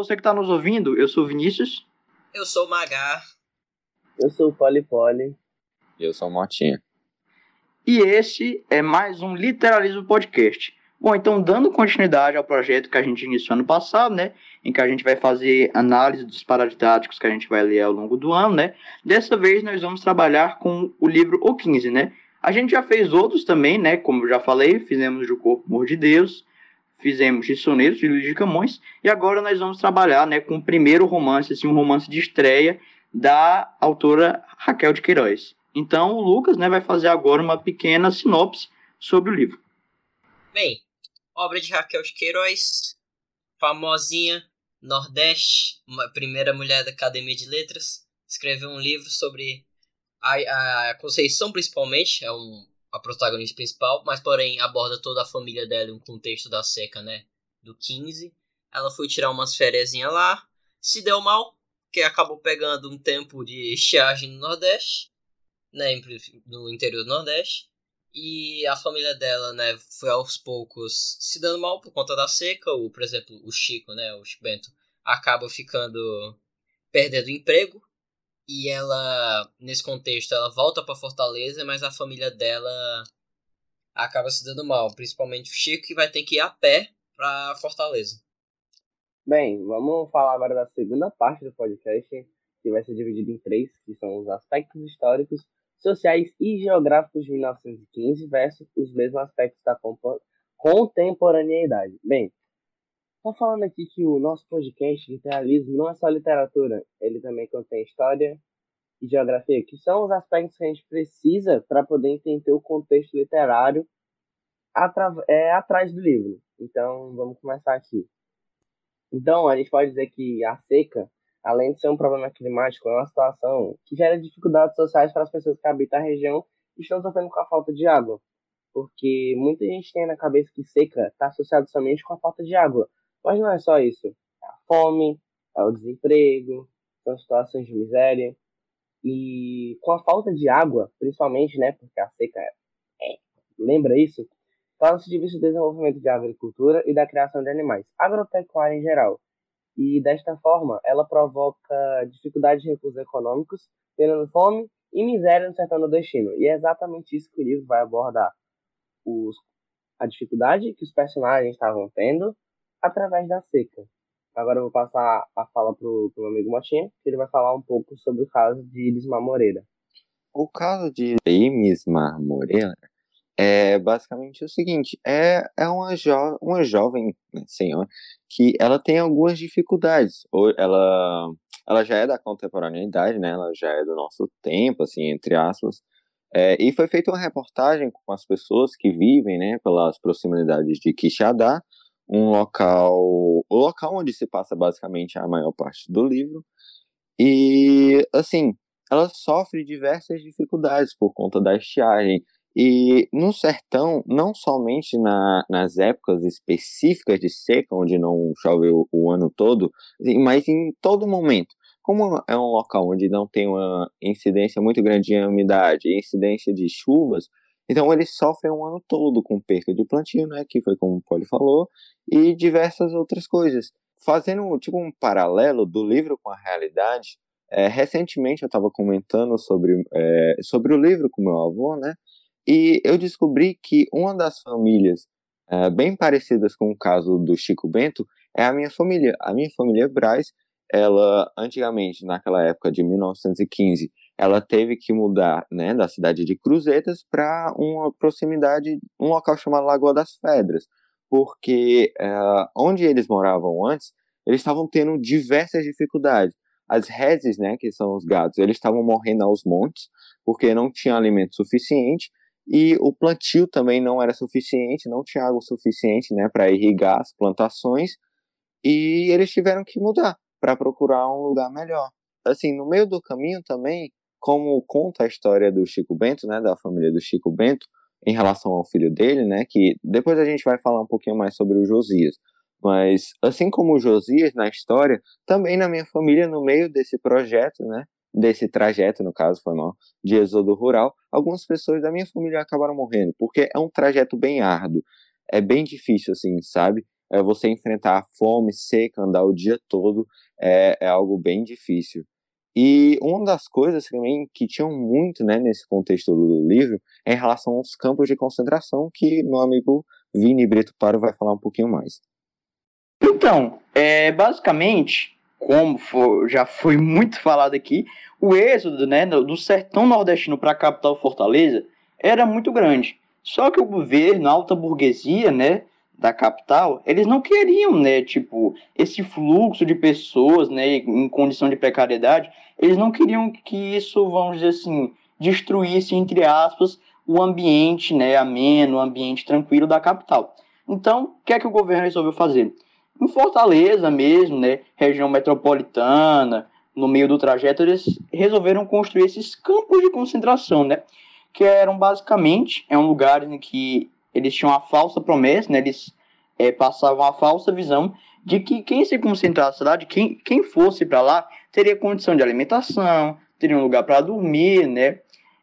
Você que está nos ouvindo, eu sou Vinícius. Eu sou o Magar. Eu sou o Poli Poli. Eu sou o Motinha. E este é mais um Literalismo Podcast. Bom, então dando continuidade ao projeto que a gente iniciou ano passado, né, em que a gente vai fazer análise dos paradidáticos que a gente vai ler ao longo do ano, né, dessa vez nós vamos trabalhar com o livro O 15, né, a gente já fez outros também, né, como eu já falei, fizemos de O Corpo Mor de Deus, fizemos de Sonetos de Luiz de Camões, e agora nós vamos trabalhar né, com o primeiro romance, assim, um romance de estreia da autora Raquel de Queiroz. Então o Lucas né, vai fazer agora uma pequena sinopse sobre o livro. Bem, obra de Raquel de Queiroz, famosinha, Nordeste, uma primeira mulher da Academia de Letras, escreveu um livro sobre a, a Conceição, principalmente, é um a protagonista principal, mas porém aborda toda a família dela em um contexto da seca, né? Do 15. Ela foi tirar umas férias lá, se deu mal, que acabou pegando um tempo de estiagem no Nordeste, né? No interior do Nordeste. E a família dela, né, foi aos poucos se dando mal por conta da seca. O, por exemplo, o Chico, né, o Chico Bento, acaba ficando perdendo emprego e ela nesse contexto ela volta para Fortaleza, mas a família dela acaba se dando mal, principalmente o Chico que vai ter que ir a pé para Fortaleza. Bem, vamos falar agora da segunda parte do podcast, que vai ser dividido em três, que são os aspectos históricos, sociais e geográficos de 1915 versus os mesmos aspectos da contemporaneidade. Bem, Tô falando aqui que o nosso podcast Literalismo não é só literatura, ele também contém história e geografia, que são os aspectos que a gente precisa para poder entender o contexto literário é, atrás do livro. Então, vamos começar aqui. Então, a gente pode dizer que a seca, além de ser um problema climático, é uma situação que gera dificuldades sociais para as pessoas que habitam a região e estão sofrendo com a falta de água. Porque muita gente tem na cabeça que seca está associado somente com a falta de água, mas não é só isso. É a fome, é o desemprego, são situações de miséria. E com a falta de água, principalmente, né, porque a seca é, lembra isso, torna-se difícil o desenvolvimento de agricultura e da criação de animais, agropecuária em geral. E desta forma, ela provoca dificuldades de recursos econômicos, tendo fome e miséria no sertão nordestino. E é exatamente isso que o livro vai abordar. Os, a dificuldade que os personagens estavam tendo através da seca. Agora eu vou passar a fala pro, pro meu amigo Motinha, que ele vai falar um pouco sobre o caso de Irismar Moreira. O caso de Irismar Moreira é basicamente o seguinte, é, é uma, jo uma jovem né, senhora que ela tem algumas dificuldades, ou ela, ela já é da contemporaneidade, né, ela já é do nosso tempo, assim, entre aspas, é, e foi feita uma reportagem com as pessoas que vivem, né, pelas proximidades de Quixadá, um local, o local onde se passa basicamente a maior parte do livro. E assim, ela sofre diversas dificuldades por conta da estiagem. E no sertão, não somente na, nas épocas específicas de seca, onde não chove o, o ano todo, assim, mas em todo momento. Como é um local onde não tem uma incidência muito grande de umidade, incidência de chuvas, então eles sofrem um ano todo com perca de plantio, né, que foi como o Poli falou, e diversas outras coisas. Fazendo tipo um paralelo do livro com a realidade, é, recentemente eu estava comentando sobre, é, sobre o livro com meu avô, né, e eu descobri que uma das famílias é, bem parecidas com o caso do Chico Bento é a minha família. A minha família Braz, ela antigamente, naquela época de 1915, ela teve que mudar né, da cidade de Cruzetas para uma proximidade, um local chamado Lagoa das Pedras, porque uh, onde eles moravam antes, eles estavam tendo diversas dificuldades. As reses, né, que são os gados, eles estavam morrendo aos montes, porque não tinha alimento suficiente, e o plantio também não era suficiente, não tinha água suficiente né, para irrigar as plantações, e eles tiveram que mudar para procurar um lugar melhor. Assim, no meio do caminho também, como conta a história do Chico Bento, né, da família do Chico Bento, em relação ao filho dele, né, que depois a gente vai falar um pouquinho mais sobre o Josias. Mas, assim como o Josias na história, também na minha família, no meio desse projeto, né, desse trajeto, no caso, foi mal, de êxodo rural, algumas pessoas da minha família acabaram morrendo, porque é um trajeto bem árduo, é bem difícil, assim, sabe? é, você enfrentar fome, seca, andar o dia todo, é, é algo bem difícil. E uma das coisas também que tinham muito né, nesse contexto do livro é em relação aos campos de concentração, que meu amigo Vini Brito Paro vai falar um pouquinho mais. Então, é, basicamente, como for, já foi muito falado aqui, o êxodo né, do sertão nordestino para a capital Fortaleza era muito grande. Só que o governo, a alta burguesia, né, da capital, eles não queriam, né, tipo, esse fluxo de pessoas, né, em condição de precariedade, eles não queriam que isso, vamos dizer assim, destruísse, entre aspas, o ambiente, né, ameno, o ambiente tranquilo da capital. Então, o que é que o governo resolveu fazer? Em Fortaleza mesmo, né, região metropolitana, no meio do trajeto, eles resolveram construir esses campos de concentração, né, que eram basicamente é um lugar em que eles tinham a falsa promessa, né? Eles é, passavam a falsa visão de que quem se concentrasse lá, de quem, quem fosse para lá, teria condição de alimentação, teria um lugar para dormir, né?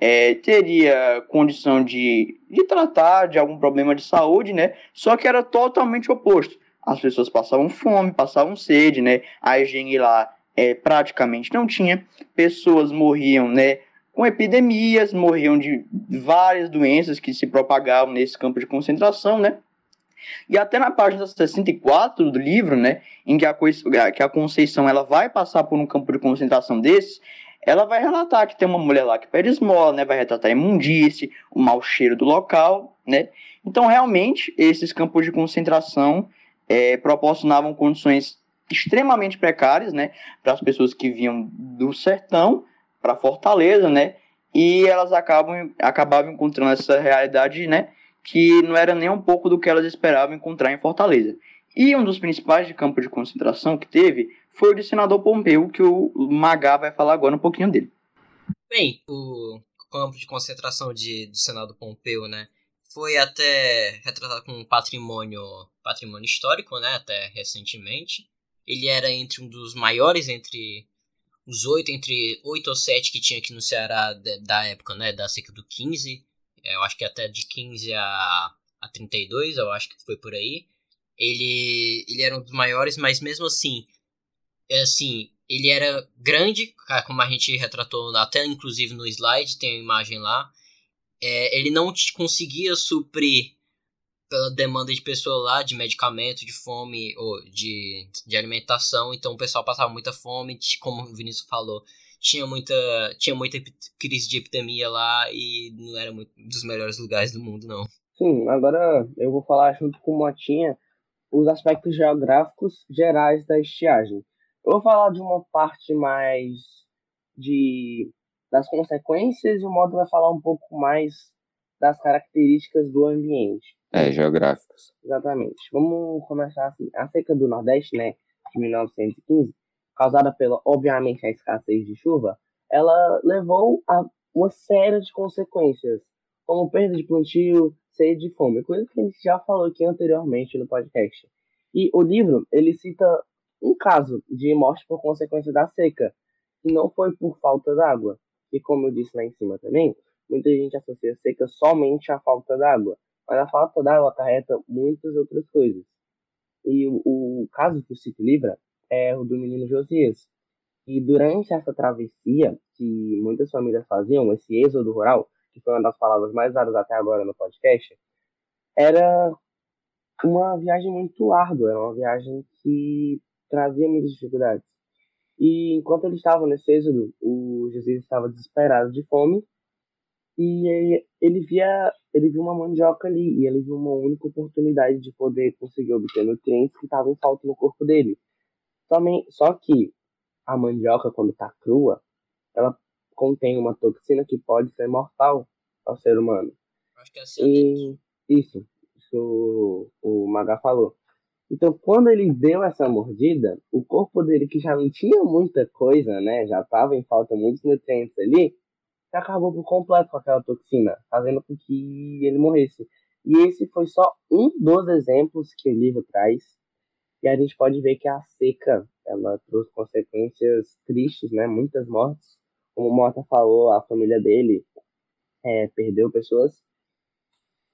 É, teria condição de, de tratar de algum problema de saúde, né? Só que era totalmente oposto. As pessoas passavam fome, passavam sede, né? A higiene lá é, praticamente não tinha. Pessoas morriam, né? Com epidemias, morriam de várias doenças que se propagavam nesse campo de concentração, né? E até na página 64 do livro, né, em que a, que a Conceição ela vai passar por um campo de concentração desse, ela vai relatar que tem uma mulher lá que pede esmola, né, vai retratar a imundície, o mau cheiro do local, né? Então, realmente, esses campos de concentração é, proporcionavam condições extremamente precárias, né, para as pessoas que vinham do sertão para Fortaleza, né? E elas acabam acabavam encontrando essa realidade, né? Que não era nem um pouco do que elas esperavam encontrar em Fortaleza. E um dos principais de campo de concentração que teve foi o de senador Pompeu, que o Magá vai falar agora um pouquinho dele. Bem, o campo de concentração de, do senador Pompeu, né? Foi até retratado como patrimônio, patrimônio histórico, né? Até recentemente. Ele era entre um dos maiores entre os oito, entre oito ou sete que tinha aqui no Ceará da época, né, da seca do 15, é, eu acho que até de 15 a, a 32, eu acho que foi por aí, ele, ele era um dos maiores, mas mesmo assim, é assim, ele era grande, como a gente retratou até inclusive no slide, tem a imagem lá, é, ele não conseguia suprir pela demanda de pessoa lá, de medicamento, de fome, ou de, de alimentação, então o pessoal passava muita fome, como o Vinícius falou, tinha muita, tinha muita crise de epidemia lá e não era muito dos melhores lugares do mundo, não. Sim, agora eu vou falar junto com o Motinha os aspectos geográficos gerais da estiagem. Eu vou falar de uma parte mais de das consequências e o modo vai falar um pouco mais das características do ambiente. É, geográficos. Exatamente. Vamos começar assim. A seca do Nordeste, né, de 1915, causada pela, obviamente, a escassez de chuva, ela levou a uma série de consequências, como perda de plantio, sede e fome, coisas que a gente já falou aqui anteriormente no podcast. E o livro, ele cita um caso de morte por consequência da seca, que não foi por falta d'água. E como eu disse lá em cima também, muita gente associa seca somente à falta d'água mas a falta d'água acarreta muitas outras coisas. E o, o caso que o cito livra é o do menino Josias. E durante essa travessia que muitas famílias faziam, esse êxodo rural, que foi uma das palavras mais usadas até agora no podcast, era uma viagem muito árdua, era uma viagem que trazia muitas dificuldades. E enquanto ele estava nesse êxodo, o Josias estava desesperado de fome e ele via ele viu uma mandioca ali e ele viu uma única oportunidade de poder conseguir obter nutrientes que estavam em falta no corpo dele. Também, só que a mandioca quando está crua, ela contém uma toxina que pode ser mortal ao ser humano. Acho que é assim. E, isso, isso o Maga falou. Então, quando ele deu essa mordida, o corpo dele, que já não tinha muita coisa, né? Já estava em falta muitos nutrientes ali, acabou por completo com aquela toxina, fazendo com que ele morresse. E esse foi só um dos exemplos que o livro traz. E a gente pode ver que a seca, ela trouxe consequências tristes, né? Muitas mortes. Como o Mota falou, a família dele é, perdeu pessoas.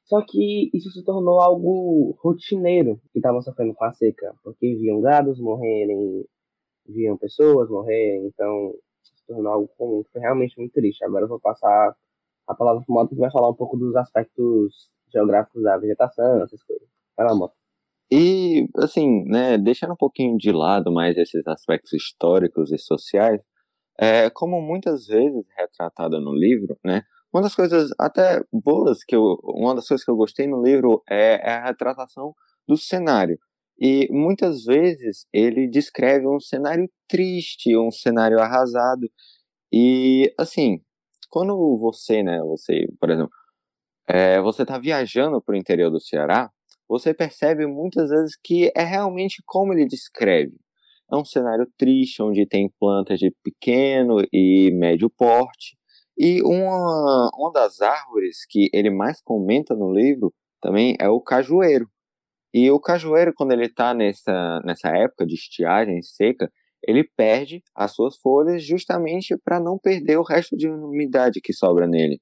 Só que isso se tornou algo rotineiro que estavam sofrendo com a seca, porque viam gados morrerem, viam pessoas morrerem, então tornou algo comum. Foi realmente muito triste. Agora eu vou passar a palavra para o Moto, que vai falar um pouco dos aspectos geográficos da vegetação, essas coisas. Vai lá, Moto. E, assim, né, deixando um pouquinho de lado mais esses aspectos históricos e sociais, é, como muitas vezes retratada no livro, né, uma das coisas até boas que eu, uma das coisas que eu gostei no livro é, é a retratação do cenário. E muitas vezes ele descreve um cenário triste, um cenário arrasado. E assim, quando você, né, você, por exemplo, é, você está viajando para o interior do Ceará, você percebe muitas vezes que é realmente como ele descreve. É um cenário triste, onde tem plantas de pequeno e médio porte, e uma, uma das árvores que ele mais comenta no livro também é o cajueiro. E o cajueiro, quando ele está nessa, nessa época de estiagem seca, ele perde as suas folhas justamente para não perder o resto de umidade que sobra nele.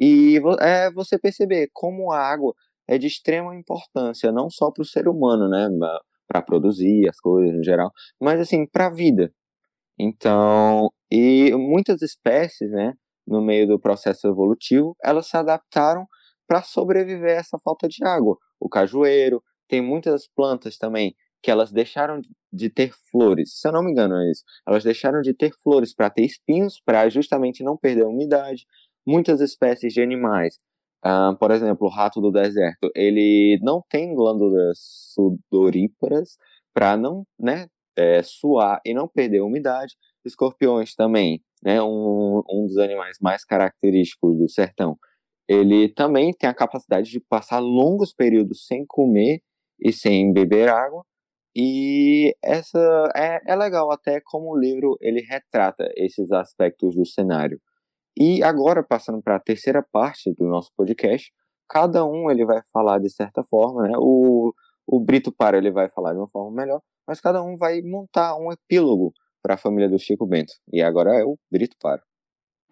E é você perceber como a água é de extrema importância, não só para o ser humano, né, para produzir as coisas no geral, mas assim para a vida. Então, e muitas espécies, né, no meio do processo evolutivo, elas se adaptaram para sobreviver a essa falta de água. O cajueiro, tem muitas plantas também que elas deixaram de ter flores, se eu não me engano é isso. Elas deixaram de ter flores para ter espinhos, para justamente não perder a umidade. Muitas espécies de animais, uh, por exemplo, o rato do deserto, ele não tem glândulas sudoríparas para não né, é, suar e não perder a umidade. Escorpiões também né, um, um dos animais mais característicos do sertão, ele também tem a capacidade de passar longos períodos sem comer e sem beber água. E essa é, é legal até como o livro ele retrata esses aspectos do cenário. E agora passando para a terceira parte do nosso podcast, cada um ele vai falar de certa forma, né? O, o Brito Para ele vai falar de uma forma melhor, mas cada um vai montar um epílogo para a família do Chico Bento. E agora é o Brito Paro.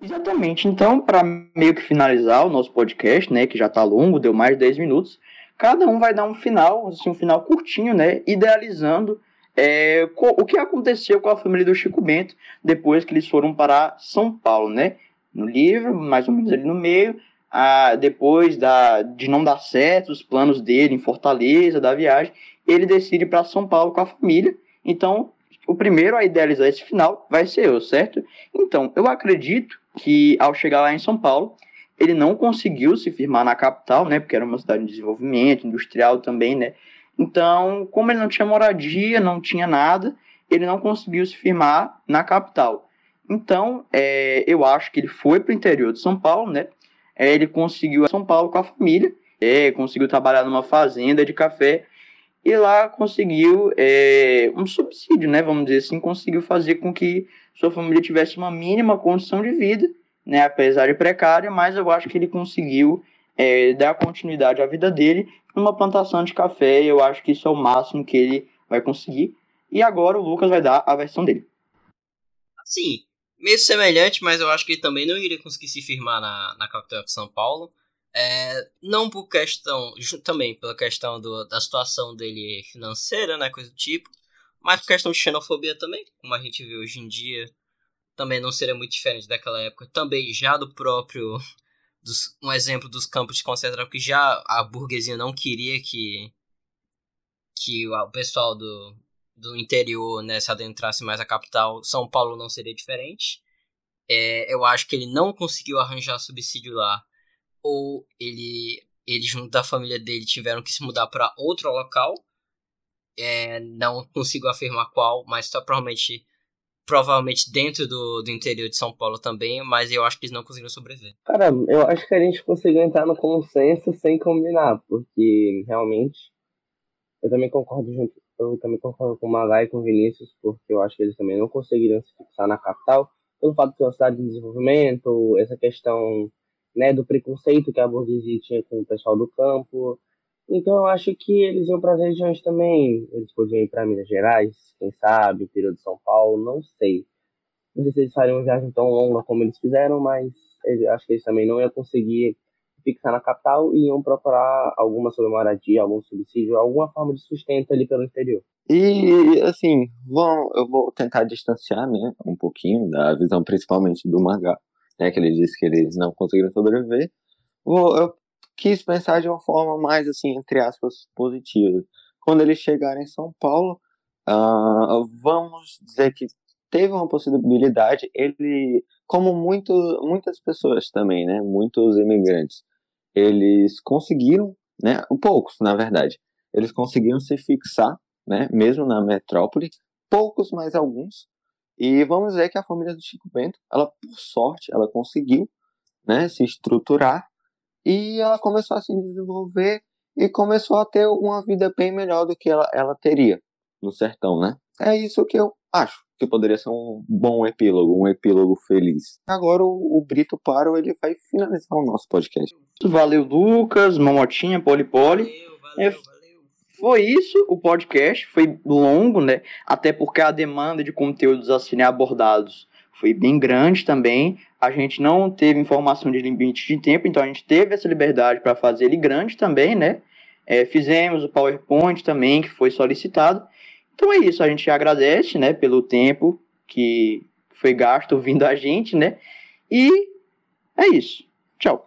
Exatamente. Então, para meio que finalizar o nosso podcast, né, que já está longo, deu mais de 10 minutos, cada um vai dar um final, assim, um final curtinho, né, idealizando é, o que aconteceu com a família do Chico Bento depois que eles foram para São Paulo, né? No livro, mais ou menos ali no meio, a, depois da, de não dar certo os planos dele em Fortaleza, da viagem, ele decide para São Paulo com a família. Então, o primeiro a idealizar esse final vai ser eu, certo? Então, eu acredito que ao chegar lá em São Paulo, ele não conseguiu se firmar na capital, né? Porque era uma cidade de desenvolvimento, industrial também, né? Então, como ele não tinha moradia, não tinha nada, ele não conseguiu se firmar na capital. Então, é, eu acho que ele foi para o interior de São Paulo, né? É, ele conseguiu São Paulo com a família, é, conseguiu trabalhar numa fazenda de café e lá conseguiu é, um subsídio, né, vamos dizer assim, conseguiu fazer com que sua família tivesse uma mínima condição de vida, né, apesar de precária, mas eu acho que ele conseguiu é, dar continuidade à vida dele numa plantação de café, eu acho que isso é o máximo que ele vai conseguir. E agora o Lucas vai dar a versão dele. Sim, meio semelhante, mas eu acho que ele também não iria conseguir se firmar na, na capital de São Paulo. É, não por questão, também pela questão do, da situação dele financeira, né, coisa do tipo, mas por questão de xenofobia também, como a gente vê hoje em dia, também não seria muito diferente daquela época, também já do próprio, dos, um exemplo dos campos de concentração, que já a burguesia não queria que, que o pessoal do, do interior né, se adentrasse mais à capital, São Paulo não seria diferente. É, eu acho que ele não conseguiu arranjar subsídio lá ou ele, ele junto da família dele tiveram que se mudar para outro local. É, não consigo afirmar qual, mas provavelmente provavelmente dentro do, do interior de São Paulo também, mas eu acho que eles não conseguiram sobreviver. Cara, eu acho que a gente conseguiu entrar no consenso sem combinar, porque realmente eu também concordo junto, eu também concordo com o Magai e com o Vinícius, porque eu acho que eles também não conseguiram se fixar na capital, pelo fato de ser uma cidade de desenvolvimento, essa questão né, do preconceito que a burguesia tinha com o pessoal do campo. Então eu acho que eles iam para as regiões também. Eles podiam ir para Minas Gerais, quem sabe, interior de São Paulo, não sei. Não sei se eles fariam uma viagem tão longa como eles fizeram, mas acho que eles também não iam conseguir fixar na capital e iam procurar alguma sobre moradia, algum subsídio, alguma forma de sustento ali pelo interior. E, assim, vão, eu vou tentar distanciar, né, um pouquinho da visão principalmente do mangá, né, que ele disse que eles não conseguiram sobreviver. Vou, eu quis pensar de uma forma mais, assim, entre aspas, positiva. Quando eles chegaram em São Paulo, uh, vamos dizer que teve uma possibilidade, ele, como muito, muitas pessoas também, né, muitos imigrantes, eles conseguiram, né, poucos, na verdade, eles conseguiram se fixar, né, mesmo na metrópole, poucos, mas alguns, e vamos dizer que a família do Chico Bento, ela, por sorte, ela conseguiu, né, se estruturar, e ela começou a se desenvolver e começou a ter uma vida bem melhor do que ela, ela teria no sertão, né? É isso que eu acho que poderia ser um bom epílogo, um epílogo feliz. Agora o, o Brito Paro ele vai finalizar o nosso podcast. Valeu, Lucas, Mamotinha, Polipoli. Valeu, valeu, É, valeu. Foi isso o podcast, foi longo, né? Até porque a demanda de conteúdos assim abordados foi bem grande também. A gente não teve informação de limite de tempo, então a gente teve essa liberdade para fazer ele grande também, né? É, fizemos o PowerPoint também, que foi solicitado. Então é isso, a gente agradece, né, pelo tempo que foi gasto ouvindo a gente, né? E é isso. Tchau.